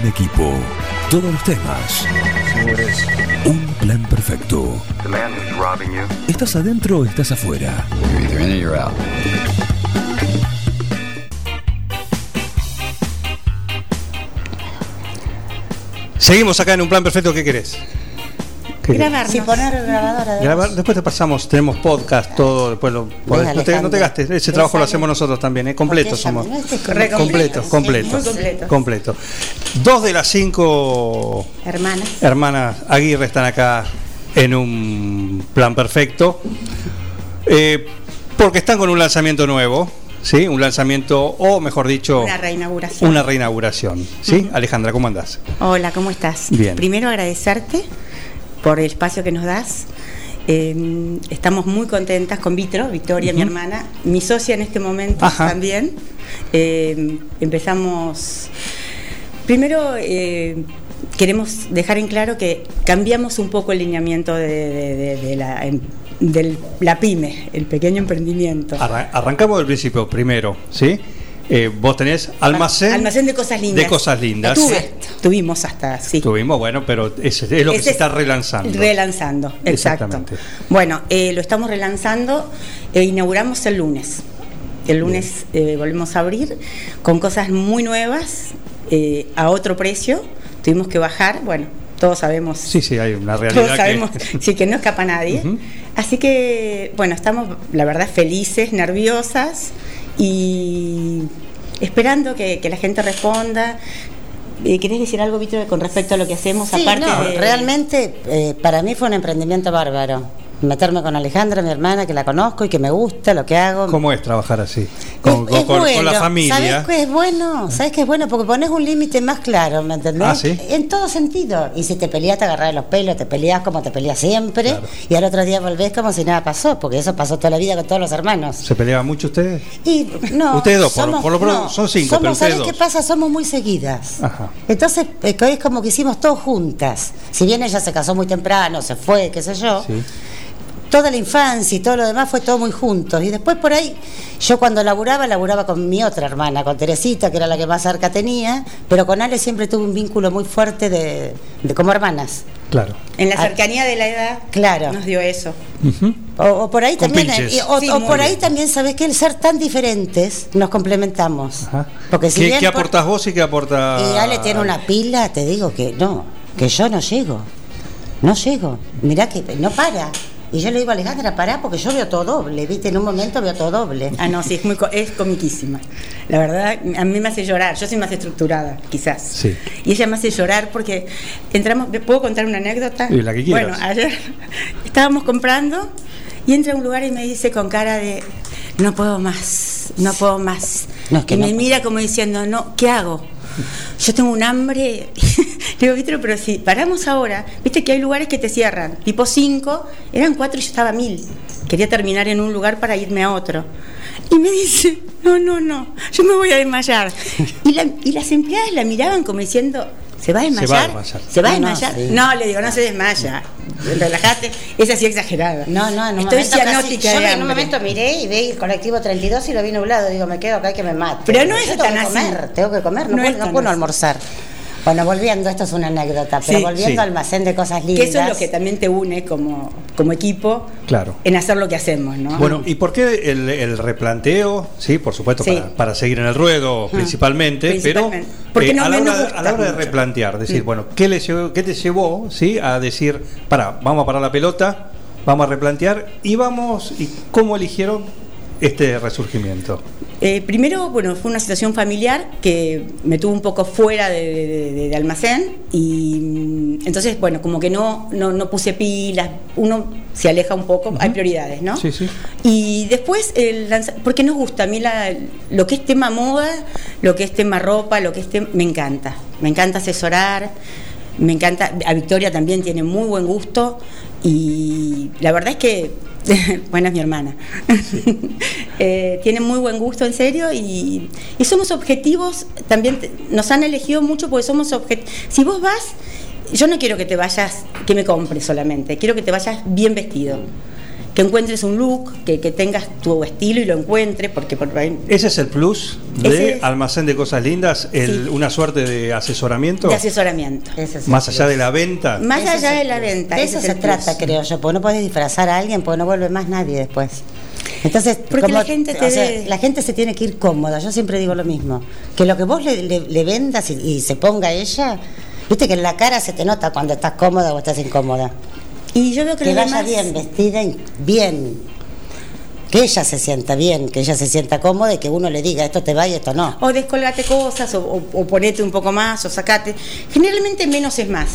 un equipo, todos los temas. Un plan perfecto. ¿Estás adentro o estás afuera? Seguimos acá en un plan perfecto, ¿qué querés? Grabarnos. Si poner grabadora de Grabar, después te pasamos, tenemos podcast, todo, después lo podés- no, te, no te Alejandro. gastes, ese trabajo lo hacemos nosotros también, ¿eh? completo Porque somos. ella no es de Correcto. Completo, Sí, completo, completo. Dos de las cinco Hermanas. hermanas Aguirre están acá en un plan perfecto, eh, porque están con un lanzamiento nuevo, ¿sí? Un lanzamiento, o mejor dicho, Una reinauguración. una reinauguración, ¿sí? Alejandra, ¿cómo andás? Hola, ¿cómo estás? Bien. Primero agradecerte por el espacio que nos das. Eh, estamos muy contentas con Vitro, Victoria, mi hermana, mi socia en este momento Ajá. también. Eh, empezamos. Primero, eh, queremos dejar en claro que cambiamos un poco el lineamiento de, de- de- de la, em- del- la pyme, el pequeño emprendimiento. Arran- arrancamos del principio primero, ¿sí? Eh, vos tenés almacén, Almacén de cosas lindas. de cosas lindas. Tuve, tuvimos hasta, sí. Tuvimos, bueno, pero ese es lo que se es está relanzando. Relanzando, exacto. Exactamente. Bueno, eh, lo estamos relanzando, e inauguramos el lunes. El lunes eh, volvemos a abrir con cosas muy nuevas, eh, a otro precio. Tuvimos que bajar, bueno, todos sabemos. Sí, sí, hay una realidad Todos sabemos, que... sí, que no escapa nadie. Así que, bueno, estamos, la verdad, felices, nerviosas y esperando que, que la gente responda. Eh, ¿Querés decir algo, Víctor, con respecto a lo que hacemos? Sí, aparte no, de- realmente eh, para mí fue un emprendimiento bárbaro. Meterme con Alejandra, mi hermana, que la conozco y que me gusta lo que hago. ¿Cómo es trabajar así? Es- Con, con- es con- con bueno. la familia. ¿Sabes qué es bueno? ¿Sabes qué es bueno? Porque pones un límite más claro, ¿me entendés? Ah, ¿sí? En todo sentido. Y si te peleas, te agarrás de los pelos, te peleas como te peleas siempre. Claro. Y al otro día volvés como si nada pasó, porque eso pasó toda la vida con todos los hermanos. ¿Se peleaban mucho ustedes? Y no, Ustedes dos, por- por lo pronto son cinco, somos- pero ustedes ¿sabés dos. qué pasa? Somos muy seguidas. Ajá. Entonces, que es como que hicimos todo juntas. Si bien ella se casó muy temprano, se fue, qué sé yo, Sí. Toda la infancia y todo lo demás fue todo muy juntos. Y después por ahí, yo cuando laburaba, laburaba con mi otra hermana, con Teresita, que era la que más cerca tenía, pero con Ale siempre tuve un vínculo muy fuerte de, de como hermanas. Claro. En la Ah, cercanía de la edad claro. nos dio eso. O, o por ahí Con también, y- o, Sí, o por ahí también, ¿sabes que El ser tan diferentes nos complementamos. Ajá. Porque si ¿Qué, bien qué por- aportás vos y qué aporta...? Y Ale tiene una pila, te digo que no, que yo no llego. No llego. Mirá que no para. Y yo le digo a Alejandra, pará, porque yo veo todo doble. ¿Viste? En un momento veo todo doble. Ah, no, sí, es, muy, co- es comiquísima. La verdad, a mí me hace llorar. Yo soy más estructurada, quizás. Sí. Y ella me hace llorar porque entramos. ¿Puedo contar una anécdota? Sí, la que quieras. Bueno, ayer estábamos comprando y entra a un lugar y me dice con cara de: No puedo más, no puedo más. No, es que y no me puedo. mira como diciendo: No, ¿qué hago? Yo tengo un hambre. Le digo, Víctor, pero si paramos ahora, viste que hay lugares que te cierran, tipo 5, eran 4 y yo estaba 1000. Quería terminar en un lugar para irme a otro. Y me dice, no, no, no, yo me voy a desmayar. Y, la- y las empleadas la miraban como diciendo, ¿se va a desmayar? Se va a desmayar. ¿Se va a No, no, desmayar? sí. No, le digo, no se desmaya. Relajate, es así exagerada. No, no, un Estoy cianótica yo en un momento miré y vi el colectivo 32 y lo vi nublado. Digo, me quedo acá que me mate. Pero no es tan tengo que así. comer, tengo que comer, no, No puedo, no puedo así. almorzar. Bueno, volviendo, esto es una anécdota, pero Sí. volviendo Sí. al almacén de cosas lindas. Que eso es lo que también te une como, como equipo Claro. en hacer lo que hacemos, ¿no? Bueno, ¿y por qué el, el replanteo? Sí, por supuesto, Sí. Para, para seguir en el ruedo principalmente, Principalmente. pero Porque eh, no a, la me- hora, a la hora de replantear, decir, Mm. bueno, ¿qué, le llevó, ¿qué te llevó sí, a decir, para, vamos a parar la pelota, vamos a replantear y vamos, y cómo eligieron este resurgimiento? Eh, primero, bueno, fue una situación familiar que me tuvo un poco fuera de, de- de- de almacén y mm, entonces, bueno, como que no, no, no puse pilas, uno se aleja un poco, hay prioridades, ¿no? Sí, sí. Y después, el lanza- porque nos gusta, a mí la- lo que es tema moda, lo que es tema ropa, lo que es tema, me encanta, me encanta asesorar, me encanta, a Victoria también tiene muy buen gusto y la verdad es que, bueno, es mi hermana, Eh, tiene muy buen gusto en serio y, y somos objetivos, también nos han elegido mucho porque somos objetivos, si vos vas, yo no quiero que te vayas, que me compres solamente, quiero que te vayas bien vestido que encuentres un look, que, que tengas tu estilo y lo encuentres, porque por ahí- Ese es el plus de es- Almacén de Cosas Lindas, el- Sí. una suerte de asesoramiento, de asesoramiento. Ese es más allá plus. de la venta. Más Ese allá de la venta. De eso es se trata, plus. creo yo, porque no podés disfrazar a alguien porque no vuelve más nadie después. Entonces, Porque la gente te o sea, la gente se tiene que ir cómoda. Yo siempre digo lo mismo. Que lo que vos le, le- le vendas y, y se ponga ella, viste que en la cara se te nota cuando estás cómoda o estás incómoda. Y yo veo que, Que vaya demás- bien vestida y bien. Que ella se sienta bien, que ella se sienta cómoda y que uno le diga esto te va y esto no. O descolgate cosas, o, o- o ponete un poco más, o sacate. Generalmente menos es más.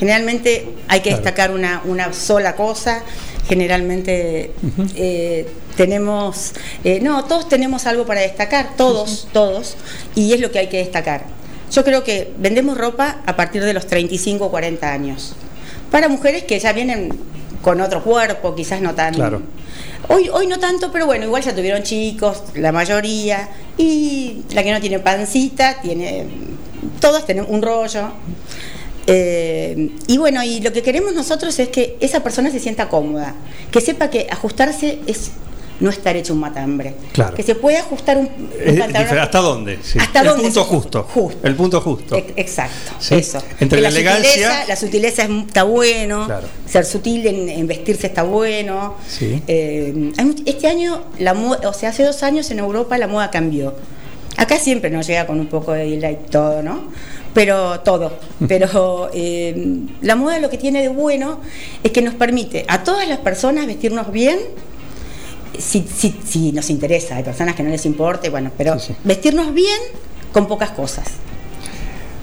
Generalmente hay que Claro. destacar una, una sola cosa. Generalmente eh, tenemos, eh, no, todos tenemos algo para destacar, todos, todos, y es lo que hay que destacar. Yo creo que vendemos ropa a partir de los 35 o 40 años. Para mujeres que ya vienen con otro cuerpo, quizás no tan... Claro. Hoy, hoy no tanto, pero bueno, igual ya tuvieron chicos, la mayoría, y la que no tiene pancita, tiene, todas tenemos un rollo. Eh, y bueno, y lo que queremos nosotros es que esa persona se sienta cómoda, que sepa que ajustarse es no estar hecho un matambre, Claro. que se puede ajustar un, un pantalón ¿Hasta dónde? Sí. Hasta el dónde punto justo. justo. El punto justo. Ex- Exacto, Sí. eso. Entre Que la elegancia- sutileza, la sutileza es- está bueno, Claro. ser sutil en, en vestirse está bueno. Sí. Eh, este año, la moda, o sea, hace dos años en Europa la moda cambió. Acá siempre nos llega con un poco de delay todo, ¿no? Pero todo. Pero eh, la moda lo que tiene de bueno es que nos permite a todas las personas vestirnos bien. Si, si, si nos interesa, hay personas que no les importa, y bueno, pero Sí, sí. vestirnos bien con pocas cosas.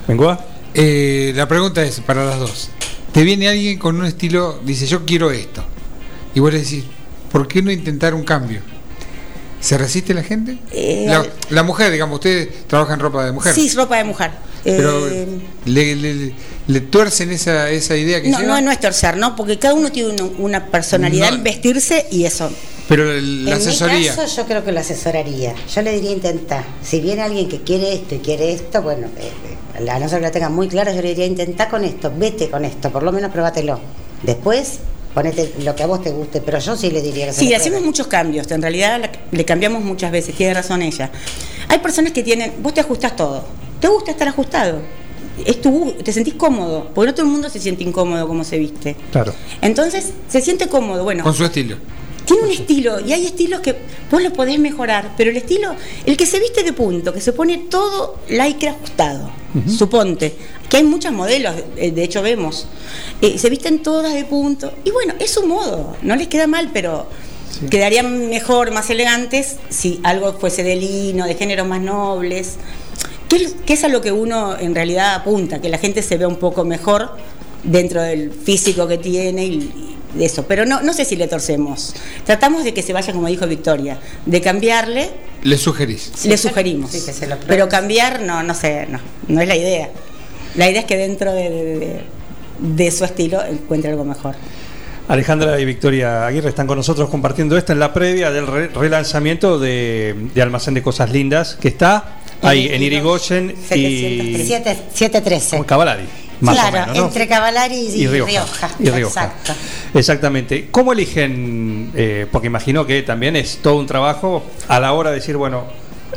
¿Bengoa? Eh, la pregunta es para las dos. Te viene alguien con un estilo, dice yo quiero esto. Y vos le decís, ¿por qué no intentar un cambio? ¿Se resiste la gente? Eh, la, mujer, digamos, usted trabaja en ropa de mujer. Sí, ropa de mujer. Pero Eh, le, le- le tuercen esa, esa idea que no, lleva? no, no es torcer, ¿no? Porque cada uno tiene una, una personalidad No. en vestirse y eso. Pero el- la en asesoría. mi caso, yo creo que lo asesoraría. Yo le diría intentar. Si viene alguien que quiere esto y quiere esto, bueno, eh, eh, a no ser que la tenga muy clara, yo le diría intentar con esto, vete con esto, por lo menos pruébatelo. Después, ponete lo que a vos te guste, pero yo sí le diría que Sí, hacemos muchos cambios. En realidad la- le cambiamos muchas veces, tiene razón ella. Hay personas que tienen, vos te ajustás todo. ¿Te gusta estar ajustado? Es tu, te sentís cómodo, porque no todo el mundo se siente incómodo como se viste. Claro. Entonces, se siente cómodo. Bueno, Con su estilo. Tiene un estilo y hay estilos que vos lo podés mejorar, pero el estilo, el que se viste de punto, que se pone todo lycra ajustado, suponte, que hay muchos modelos, eh, de hecho vemos, eh, se visten todas de punto, y bueno, es su modo, no les queda mal, pero quedarían mejor, más elegantes, si algo fuese de lino, de géneros más nobles, que, es- que es a lo que uno en realidad apunta, que la gente se vea un poco mejor dentro del físico que tiene y de eso. Pero no, no sé si le torcemos. Tratamos de que se vaya, como dijo Victoria, de cambiarle, Le sugerís. le sugerimos. sí, que se lo pero cambiar, no, no sé, no, no es la idea. La idea es que dentro de, de- de- de su estilo encuentre algo mejor. Alejandra y Victoria Aguirre están con nosotros compartiendo esto en la previa del re- relanzamiento de, de Almacén de Cosas Lindas, que está ahí en Irigoyen y 7 713. con Cavalari. Más claro, o menos, ¿no? entre Cavalari y, y Rioja. Rioja. Y Rioja. Exacto. Exactamente. ¿Cómo eligen? eh, porque imagino que también es todo un trabajo a la hora de decir, bueno,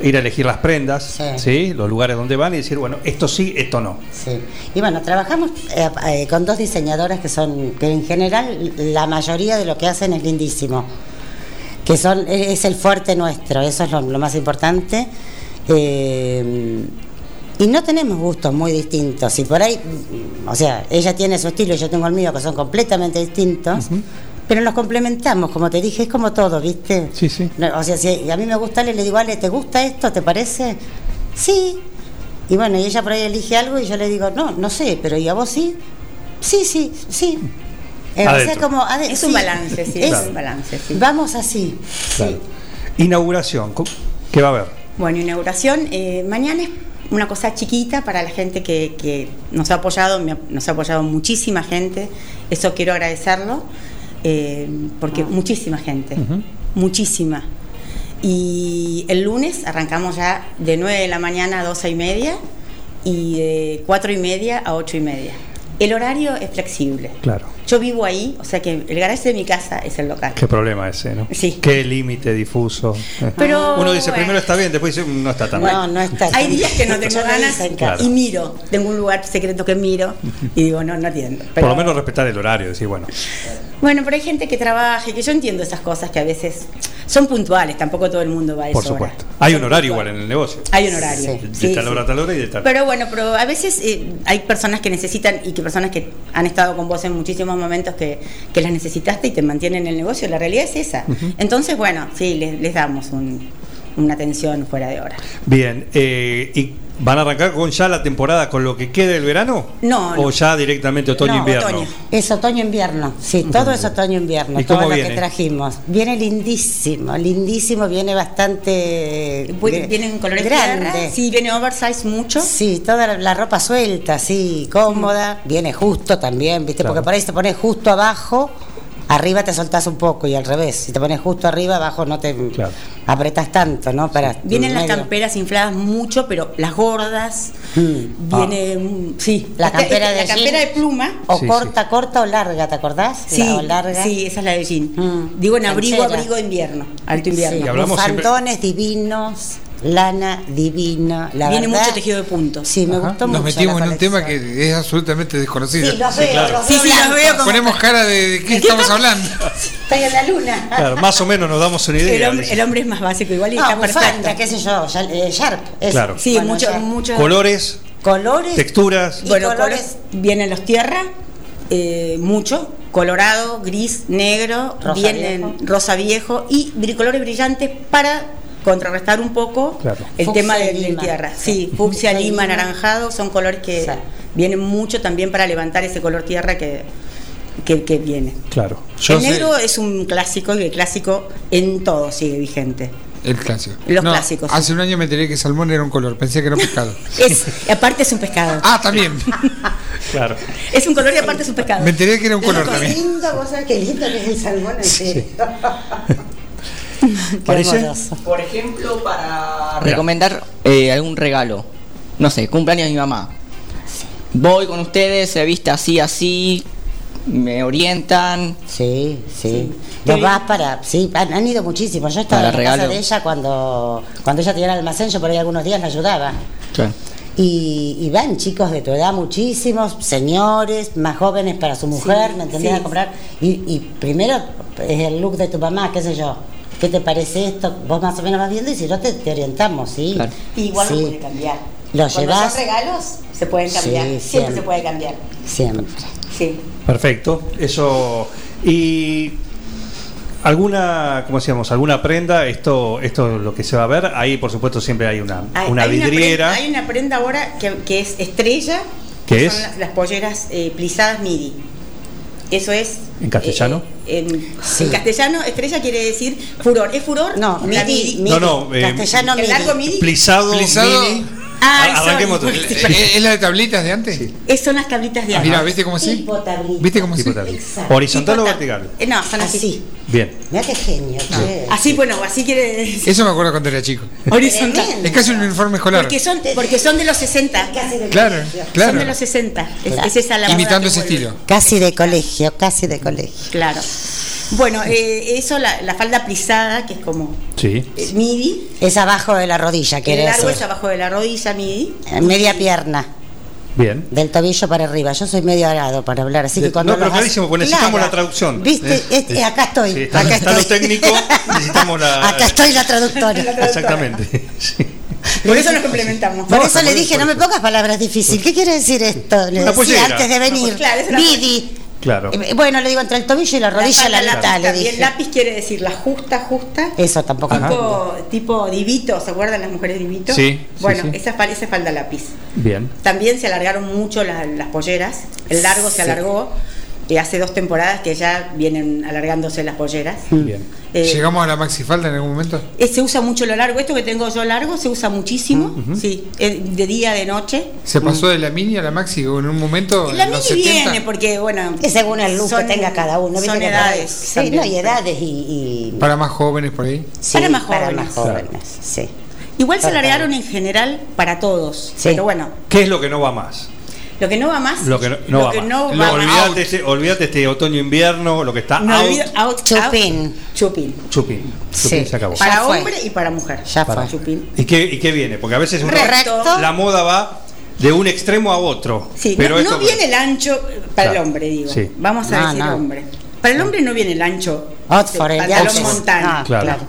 ir a elegir las prendas, Sí. ¿sí? los lugares donde van y decir, bueno, esto sí, esto no. Sí. Y bueno, trabajamos eh, eh, con dos diseñadoras que son, que en general la mayoría de lo que hacen es lindísimo. Que son, es el fuerte nuestro, eso es lo, lo más importante. Eh, y no tenemos gustos muy distintos. Y por ahí, o sea, ella tiene su estilo y yo tengo el mío, que son completamente distintos. Pero nos complementamos, como te dije, es como todo, ¿viste? Sí, sí. No, o sea, si a mí me gusta, Ale, le digo, Ale, ¿te gusta esto? ¿Te parece? Sí. Y bueno, y ella por ahí elige algo y yo le digo, no, no sé, pero ¿y a vos sí? Sí, sí, sí. Eh, o sea, como Es un balance, sí, Es- un balance, sí. Vamos así. Claro. Sí. Inauguración, ¿cómo- ¿qué va a haber? Bueno, inauguración. eh, mañana es una cosa chiquita para la gente que, que nos ha apoyado, me nos ha apoyado muchísima gente. Eso quiero agradecerlo, eh, porque muchísima gente, muchísima. Y el lunes arrancamos ya de 9 de la mañana a 12 y media y de 4 y media a 8 y media. El horario es flexible. Claro. Yo vivo ahí, o sea que el garaje de mi casa es el local. Qué problema ese, ¿no? Sí. Qué límite difuso. Pero, Uno dice, bueno. primero está bien, después dice, "Mm, no está tan No, bien. no está. Hay días que no tengo ganas. Claro. y miro. Tengo un lugar secreto que miro y digo, no, no atiendo. Por lo menos respetar el horario, decir, bueno. Bueno, pero hay gente que trabaja y que yo entiendo esas cosas que a veces son puntuales, tampoco todo el mundo va a Por esa hora. supuesto. Hay un horario igual en el negocio. Hay un horario. Sí. De sí, tal sí. hora a tal hora y de tal. Pero bueno, pero a veces eh, hay personas que necesitan y que personas que han estado con vos en muchísimos momentos que, que las necesitaste y te mantienen en el negocio. La realidad es esa. Entonces, bueno, sí, les, les damos un- una atención fuera de hora. Bien, eh, ¿y van a arrancar con ya la temporada con lo que quede del verano? No, ¿O no. ya directamente otoño-invierno? otoño. Es otoño-invierno, sí, todo es otoño-invierno, ¿Y todo cómo lo viene? que trajimos. Viene lindísimo, lindísimo, viene bastante gr- Vienen colores grande. tierra, sí, viene oversize mucho. Sí, toda la, la ropa suelta, sí, cómoda, viene justo también, ¿viste? Claro. Porque por ahí te pones justo abajo, arriba te soltás un poco y al revés. Si te pones justo arriba, abajo no te Claro. apretas tanto, ¿no? Para Vienen las camperas infladas mucho, pero las gordas. Mm. Viene, mm, sí. La Esta- campera esta- de la campera de pluma. O Sí, corta, corta o larga, ¿te acordás? Sí, La- o larga. sí, esa es la de jean. Mm. Digo en abrigo, Canchera. abrigo invierno, alto invierno. Sí, Y hablamos siempre- bufandones divinos, lana divina, la Viene verdad. mucho tejido de punto. Sí, me Ajá. gustó Nos mucho. metimos la en un tema que es absolutamente desconocido. Sí, los Sí, veo, claro. los Sí, veo sí, los blancos. veo como- Ponemos cara de, de qué estamos hablando. Estoy en la luna. Claro, más o menos nos damos una El idea. hombre, el hombre es más básico, igual y No, está bufanda, perfecto. qué sé yo, ya- eh, Sharp. eso. Claro. Sí, Bueno, mucho. Colores, Colores. texturas. Y Bueno, colores- colores vienen los tierra, eh, mucho, colorado, gris, negro, Rosa vienen viejo. rosa viejo y bricolores brillantes para contrarrestar un poco Claro. el Fucsia tema lima. tierra. Sí. Sí, fucsia, lima, anaranjado son colores que Sí. vienen mucho también para levantar ese color tierra que, que, que viene. Claro. el sé- negro es un clásico y el clásico en todo sigue vigente. El clásico. Los No, clásicos, sí. Hace un año me enteré que salmón era un color, pensé que era un pescado. Es, aparte es un pescado. Ah, también. Claro. Es un color y aparte es un pescado. Me enteré que era un color Qué también. lindo, vos sabés qué lindo que es el salmón. Qué ¿Parece? Por ejemplo, para recomendar eh, algún regalo. No sé, cumpleaños de mi mamá. Voy con ustedes, se viste así, así, me orientan. Sí, sí. Bien. vas para. Sí, han, han ido muchísimos. Yo estaba Para en la casa regalo. de ella cuando, cuando ella tenía el almacén, yo por ahí algunos días la ayudaba. Y, y van chicos de tu edad, muchísimos, señores, más jóvenes para su mujer, Sí, ¿me entendés? sí. A comprar. Y, y primero es el look de tu mamá, qué sé yo. ¿Qué te parece esto? Vos más o menos vas viendo y si no te, te orientamos, ¿sí? Claro. Y igual Sí. lo puede cambiar. Lo Cuando llevas- son regalos, se pueden cambiar. Sí, siempre, siempre. se puede cambiar. Siempre. Sí. Perfecto. Eso. Y. ¿Alguna, como decíamos, alguna prenda? Esto, esto es lo que se va a ver. Ahí, por supuesto, siempre hay una, Hay, una hay vidriera. prenda, hay una prenda ahora que, que es estrella. ¿Qué que es? Son las, las polleras eh, plisadas MIDI. Eso es. ¿En castellano? eh, en, Sí. en castellano, estrella quiere decir furor. ¿Es furor? No, midi, MIDI. No, no, eh, castellano ¿El midi. largo MIDI? Plisado, Plisado. mini. Ah, Ar- arranquemos todo. Eh, ¿Es la de tablitas de antes? Es- son las tablitas de Mira, agua. ¿viste cómo sí? Tipo tablita. ¿Viste cómo sí? Exacto. ¿Horizontal Tipo o tab- vertical? Eh, no, son así. Así. Bien. Mira qué genio, che. Así, bueno, así quiere decir. Eso me acuerdo cuando era chico. Horizontal. Tremendo. Es casi un uniforme escolar. Porque son, porque son de los 60. Casi de Claro, claro. Son de los 60. Es, Claro. es esa la Imitando ese vuelve. estilo. Casi de colegio, casi de colegio. Claro. Bueno, eh, eso, la, la falda plisada, que es como Sí. eh, midi. Es abajo de la rodilla, El quiere largo decir. es abajo de la rodilla, midi. En Media pierna, Bien. del tobillo para arriba. Yo soy medio arado para hablar, así que cuando no, pero hace- clarísimo, porque necesitamos la traducción. ¿Viste? Eh, Es- eh, acá estoy. sí, está- acá está lo estoy. técnico, necesitamos la- Acá estoy la traductora. Exactamente. Sí. Por eso nos complementamos. Por No, eso le dije, por no me pongas palabras difíciles. ¿Qué quiere decir esto? Le decía pollera. antes de venir. Claro, es una Midi. Claro. Eh, Bueno, le digo entre el tobillo y la rodilla la, falda mitad, le lápiz, Y el dije. lápiz quiere decir la justa, justa. Eso tampoco. Tipo, tipo divito, ¿se acuerdan las mujeres divito? Sí, sí, Bueno, sí. Esa, fal- esa falda lápiz. Bien. También se alargaron mucho la- las polleras. El largo se Sí. alargó. Eh, hace dos temporadas que ya vienen alargándose las polleras. Bien. Eh, ¿Llegamos a la maxifalda en algún momento? eh, se usa mucho lo largo. Esto que tengo yo largo se usa muchísimo. Sí, eh, de día, de noche. ¿Se pasó de la mini a la maxi o en un momento? La en los mini 70? viene porque, bueno. Es según el look son- que tenga cada uno. Son edades. Sí, también. no, y edades y. y- Para más jóvenes por ahí. sí, Para más Para jóvenes. más jóvenes, sí. Igual se Para largaron en general para todos. Sí. Pero bueno, ¿Qué es lo que no va más? Lo que no va más. Lo que no, no va que más. no va este, olvídate este otoño-invierno, lo que está No, out, out, Chupín. out, chupín. chupín. Sí. Chupín se acabó. Para hombre y para mujer. Ya Para. fue. Chupín. ¿Y qué, ¿Y qué viene? Porque a veces uno- la moda va de un extremo a otro. Sí, pero no, esto- no viene el ancho para Claro, el hombre, digo. sí. Vamos a No, decir no. hombre. Para el hombre no viene el ancho el de pantalón Oxford. montana. Ah, Claro. claro.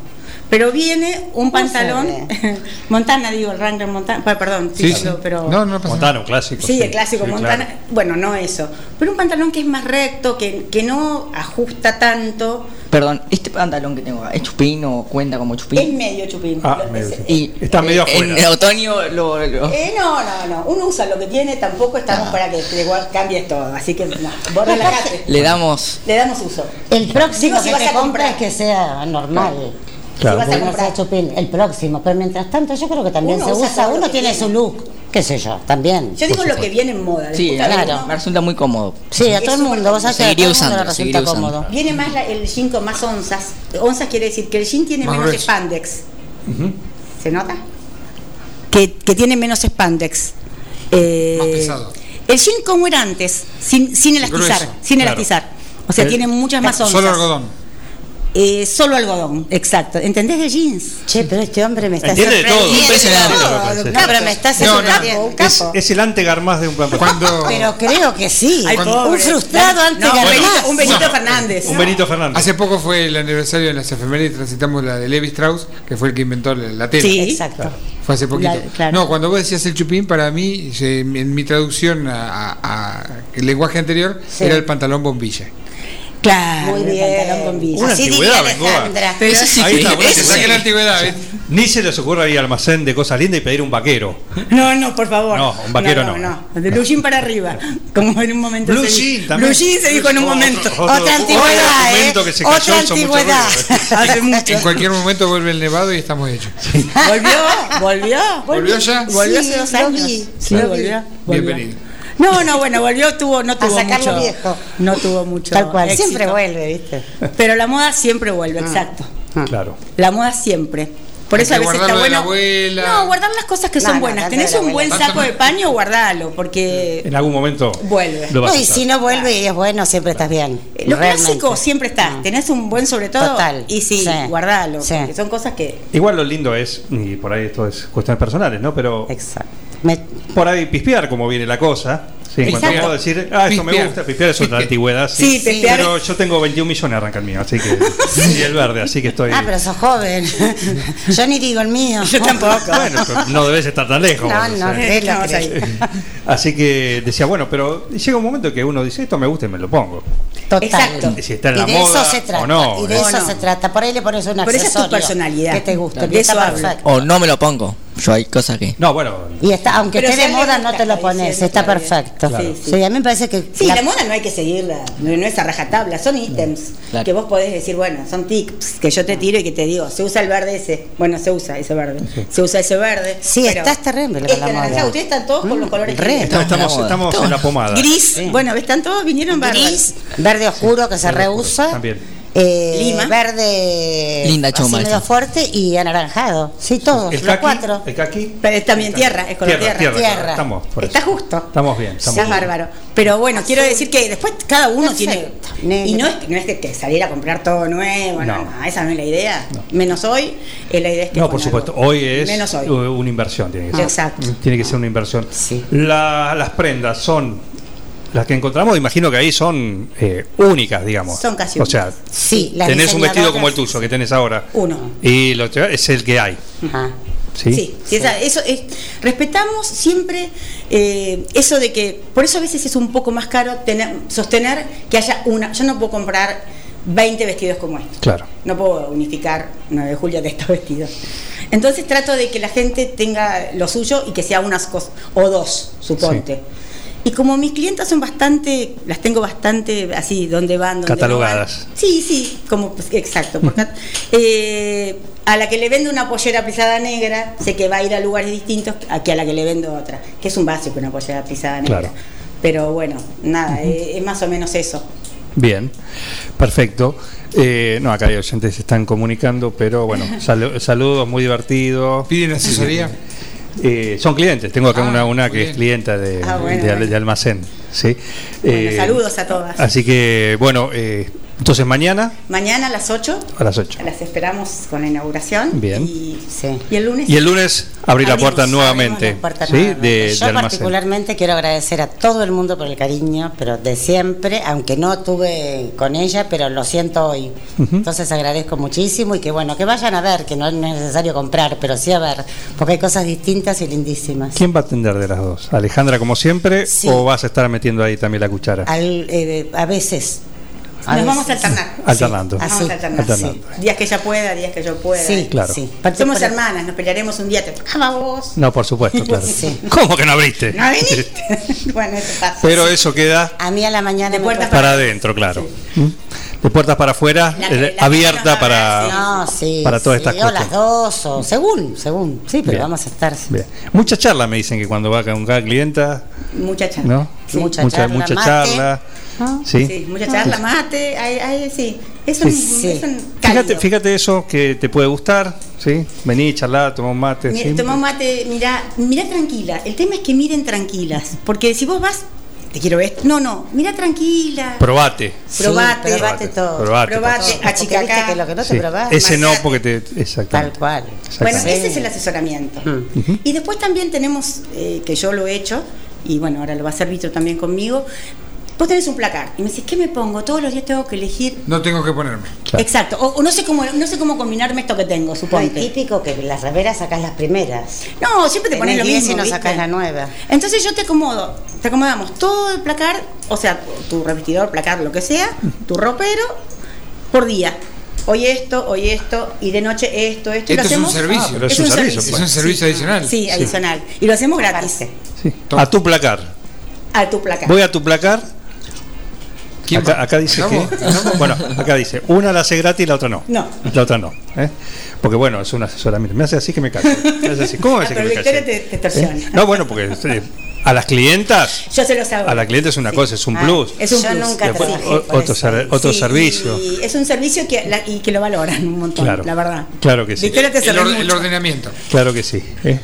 Pero viene un pantalón montana, digo, el Wrangler montana, perdón, Sí, sí, sí. pero No, no pasa. Montana, un clásico. Sí, el clásico Sí, Montana. claro. Bueno, no eso. Pero un pantalón que es más recto, que, que no ajusta tanto. Perdón, este pantalón que tengo ¿es chupín o cuenta como Es chupín? medio chupín. Ah, medio es- chupín. Y Está medio eh, En afuera. otoño lo, lo- Eh, no, no, no. Uno usa lo que tiene, tampoco estamos Ah. para que te cambies todo. Así que, no, vos relajate. le damos. Le damos uso. El próximo Digo, si que vas te a comprar. que sea normal. Claro, Si vas a Que no comprar. sea chupín, el próximo. Pero mientras tanto, yo creo que también Uno se usa Uno tiene su look, qué sé yo, también. Yo digo lo que viene en moda. Sí, claro. me resulta muy cómodo. Sí, a todo el mundo. Vos sabés que a Seguiría todo el mundo le usando, resulta seguiría usando. cómodo. Viene más la- el jean con más onzas. Onzas quiere decir que el jean tiene Más menos grueso. spandex. ¿Se nota? Que, que tiene menos spandex. Eh, Más pesado. El jean como era antes, sin, sin elastizar. Grueso. Sin Claro. elastizar. O sea, tiene muchas más onzas. Solo algodón. Eh, solo algodón, exacto. ¿Entendés de jeans? Che, pero este hombre me está Entiende de todo. hace. No, pero me está No, no. sorprendiendo. Un capo. Es, es el antegarmás de un plan. Cuando Pero creo que sí. Ay, un frustrado antes No, un. Benito, un Benito Bueno. Fernández. Un Benito Fernández. hace poco fue el aniversario de las efemérides, transitamos la de Levi Strauss, que fue el que inventó la, la tela. Sí. Exacto. Fue hace poquito. La- claro. No, cuando vos decías el chupín, para mí, se- en mi traducción a, a- a el lenguaje anterior, Sí. era el pantalón bombilla. Claro, Muy bien. pantalón con villa. Una Así antigüedad, diría. Alejandra. Pero eso sí Ahí que- está, bueno, Se saque la antigüedad. Ni se les ocurre ir al almacén de cosas lindas y pedir un vaquero. No, no, por favor. No, un vaquero no. no. no. De blue para arriba. Como en un momento. Blue jean también. Blue jean se dijo en un momento. otro- Otra otro antigüedad, ¿eh? que se cayó, Otra antigüedad. Hace mucho. En cualquier momento vuelve el nevado y estamos hechos. ¿Volvió? ¿Volvió? ¿Volvió ya? Volvió Sí, hace dos años. Sí, volvió. Bienvenido. No, no, bueno, volvió, tuvo, no tuvo sacarlo mucho. viejo. No tuvo mucho. Tal cual. éxito. Siempre vuelve, ¿viste? Pero la moda siempre vuelve, Ah. exacto. Claro. La moda siempre. Por eso a veces está bueno. No, guardar las cosas que No, son no, buenas. Tenés un buen saco de paño, guardalo, porque En algún momento Vuelve. lo vas No, a y si no vuelve y es bueno, siempre estás bien. lo Realmente. clásico siempre está. Ah. Tenés un buen sobre todo. Total. Y sí, Sí. guardalo. Sí. porque son cosas que. Igual lo lindo es, y por ahí esto es cuestiones personales, ¿no? Pero Exacto. Me- por ahí pispear como viene la cosa. Sí, en cuanto Exacto. puedo decir, ah, esto me gusta, pispear es otra antigüedad. Sí, pispear Pero yo tengo 21 millones arranca el mío, así que. y el verde, así que estoy. Ah, pero sos joven. Yo ni digo el mío. Yo tampoco. Bueno, no debes estar tan lejos. No, o no. Así que decía, bueno, pero llega un momento que uno dice, esto me gusta y me lo pongo. Total. Exacto. Y si está en Y la de moda eso se trata. o no. y de ¿eh? Eso no. se trata. Por ahí le pones un Pero esa es tu personalidad. Que te guste. De eso hablo. O no me lo pongo. Yo hay cosas que. No, bueno. Y está, aunque esté de moda, gusta, no te lo está pones. Está está perfecto. Claro. Sí, a mí me parece que. Sí, la- la, moda no hay que seguirla, no, no es a rajatabla, son ítems Claro. que vos podés decir, bueno, son tips que yo te tiro y que te digo, se usa el verde ese, bueno, se usa ese verde, se usa ese verde. Sí, pero estás terrible con este la moda. ustedes están todos con los colores re. que Estamos, Estamos en la moda. estamos en la pomada. Gris, Sí. bueno, están todos, vinieron Gris, bárbaros. verde oscuro que se reusa. también. Eh, Lima. Verde. Linda medio fuerte y anaranjado. Sí, todos, El los kaki, cuatro. el kaki. Pero es también tierra, es color tierra. tierra, Tierra. Estamos, por Está eso. justo. Estamos bien. Estamos Está bárbaro. Pero bueno, quiero decir que después cada uno Perfecto. tiene. Y no es, no es que, que salir a comprar todo nuevo, no, No. no, esa no es la idea. Menos hoy, eh, la idea es que. No, por supuesto, algo- hoy es Menos hoy. una inversión, tiene que ser. Exacto. Tiene que ser una inversión. Sí. La- las prendas son las que encontramos, imagino que ahí son eh, únicas, digamos. Son casi O sea, Sí, las tenés un vestido como el tuyo que tenés ahora. Uno. Y lo es el que hay. Ajá. ¿sí? Sí, sí, esa- eso es, respetamos siempre eh, eso de que, por eso a veces es un poco más caro tener, sostener que haya una, yo no puedo comprar 20 vestidos como estos. Claro. No puedo unificar 9 de julio de estos vestidos. Entonces trato de que la gente tenga lo suyo y que sea unas cosas, o dos, suponte. Y como mis clientas son bastante, las tengo bastante así, donde van, donde no Catalogadas. van. Sí, sí, como pues, exacto. porque, eh, a la que le vendo una pollera plisada negra, sé que va a ir a lugares distintos a que a la que le vendo otra, que es un básico una pollera plisada negra. Claro. Pero bueno, nada, eh, es más o menos eso. Bien, perfecto. Eh, no, acá hay oyentes que se están comunicando, pero bueno, salu- saludos, muy divertido. ¿Piden asesoría? Eh, son clientes, tengo acá Ah, una, una que es clienta de, Ah, bueno, de- bueno. de almacén. ¿sí? Bueno, Eh, saludos a todas. Así que, bueno, eh, entonces mañana Mañana a las 8 a las 8. las esperamos con la inauguración. Bien. Y, Sí. y el lunes. Y el lunes abrir la puerta nuevamente. ¿sí? nuevamente. De, Yo de particularmente quiero agradecer a todo el mundo por el cariño, pero de siempre, aunque no estuve con ella, pero lo siento hoy. Entonces agradezco muchísimo y que bueno, que vayan a ver, que no es necesario comprar, pero sí a ver, porque hay cosas distintas y lindísimas. ¿Quién va a atender de las dos? ¿Alejandra como siempre Sí. o vas a estar metiendo ahí también la cuchara? Al- eh, a veces. A Nos vamos a alternar. Alternando. Nos Así, vamos a alternar. alternando. sí. Días que ella pueda, días que yo pueda. Sí, Claro. sí. Somos Para- hermanas, nos pelearemos un día. Te tocaba vos. No, por supuesto, claro. Sí. ¿Cómo que no abriste? No viniste. bueno, eso pasa. Pero eso queda A mí a la mañana De puertas para adentro, claro. ¿Mm? De puertas para afuera, La- eh, la abierta para, No, sí. para todas sí, estas O las dos, o según, según. Sí, pero Bien. vamos a estar. Bien. Mucha charla me dicen que cuando va con cada clienta, Mucha charla. ¿no? Sí. Mucha mucha, charla, mucha mate. ¿Sí? Sí, mucha charla, mate, hay, hay, sí. Es un, Sí. es un Fíjate, fíjate eso que te puede gustar, ¿sí? Vení, charlar, tomar un mate. Mira, un mate, mira, mira tranquila. El tema es que miren tranquilas. Porque si vos vas, te quiero esto. No, no, mira tranquila. Probate. Sí, Probate. probate todo. Probate, Probate, achicacá. viste que lo que no te Sí. probás. Ese no, porque te. Tal Exactamente. cual. Bueno, ese es el asesoramiento. Mm. Y después también tenemos, eh, que yo lo he hecho, y bueno, ahora lo va a hacer Vito también conmigo. Vos tenés un placar y me decís, ¿qué me pongo? Todos los días tengo que elegir. No tengo que ponerme. Claro. Exacto. O, o no sé cómo, no sé cómo combinarme esto que tengo, No, y suponte. típico que las reveras sacás las primeras. No, siempre te pones lo 10 mismo. y no sacás la nueva. Entonces yo te acomodo, te acomodamos todo el placar, o sea, tu revestidor, placar, lo que sea, tu ropero, por día. Hoy esto, hoy esto, y de noche esto, esto. y lo Esto es un hacemos- servicio. Ah, pero es un servicio, Es un servicio adicional. Sí, adicional. Y lo hacemos gratis. Sí. A tu placar. A tu placar. Voy a tu placar. ¿Quién Acá, dice que. Bueno, acá dice, una la hace gratis y la otra no. No. La otra no. ¿eh? Porque bueno, es un asesoramiento. Me hace así que me callo. Me hace así. ¿Cómo me Ah, hace que me callo? te, te extorsiona. ¿Eh? No, bueno, porque eh, a las clientas, Yo se los hago. a la clienta es una Sí. cosa, es un Ah, plus. Es un Yo plus. nunca Después, otro, ser- otro Sí, servicio. Y es un servicio que, la- y que lo valoran un montón, Claro. la verdad. Claro que sí. Victoria te El, or- el ordenamiento. Claro que sí. ¿eh?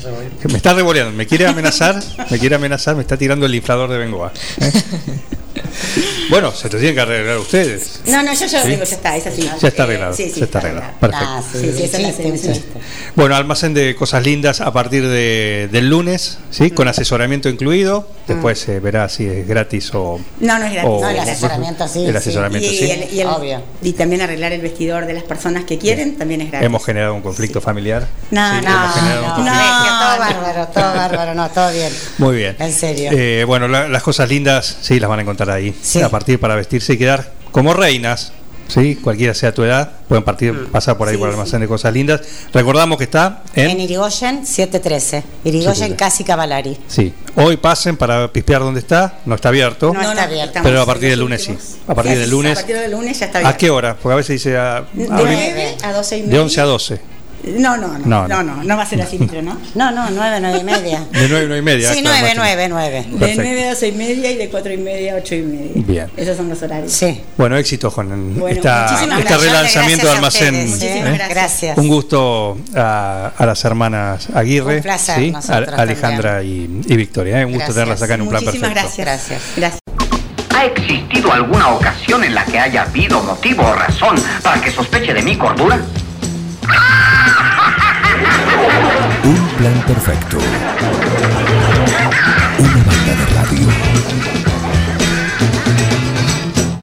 Me está revoleando, me quiere amenazar, me quiere amenazar, me está tirando el inflador de Bengoa. ¿eh? Bueno, se te tienen que arreglar ustedes. No, no, yo ya Sí. lo digo, ya está, es así. Ya está Eh, arreglado. sí, sí, ya está arreglado. Perfecto. Ah, sí. Bueno, almacén de cosas lindas a partir de, del lunes, ¿sí? Con asesoramiento incluido. Después se verá si es gratis o. No, no es gratis. o- No, el asesoramiento sí, El sí. asesoramiento, y, sí. el- y el- Obvio. y también arreglar el vestidor de las personas que quieren también es gratis. Hemos generado un conflicto familiar. No, Sí, no, no, no. todo bárbaro, todo bárbaro, no, todo bien. Muy bien. En serio. Eh, bueno, la- las cosas lindas, sí, las van a encontrar ahí. Sí. A partir para vestirse y quedar como reinas. Sí, cualquiera sea tu edad, pueden partir, pasar por ahí Sí, por el almacén de cosas lindas. Recordamos que está en. En Irigoyen 713. Irigoyen 713. casi Cavalari. Sí, hoy pasen para pispear donde está, no está abierto. No está abierto. Pero a partir del lunes sí. A partir del lunes. A partir del lunes ya está ¿A abierto. qué hora? Porque a veces dice a, De abrir 9 a 12 y media. de 11 a 12. No, no, no, No, no, no. va a ser así, pero no. No, no, 9, 9 y media. De 9 a 9 y media. Sí, claro, 9, más 9, 9. De. 9 a 12 y media y de 4 y media a 8 y media. Bien. Esos son los horarios. Sí. Bueno, éxito con Bueno, esta, muchísimas este gracias. relanzamiento de almacén. ustedes, ¿eh? Muchísimas gracias. Gracias. Un gusto a, a las hermanas Aguirre, Un placer, ¿sí? a- Alejandra y, y Victoria. ¿eh? Un gusto Gracias. tenerlas acá en un plan Muchísimas perfecto. gracias. Gracias. Gracias. ¿Ha existido alguna ocasión en la que haya habido motivo o razón para que sospeche de mi cordura? Plan perfecto. Una banda de radio.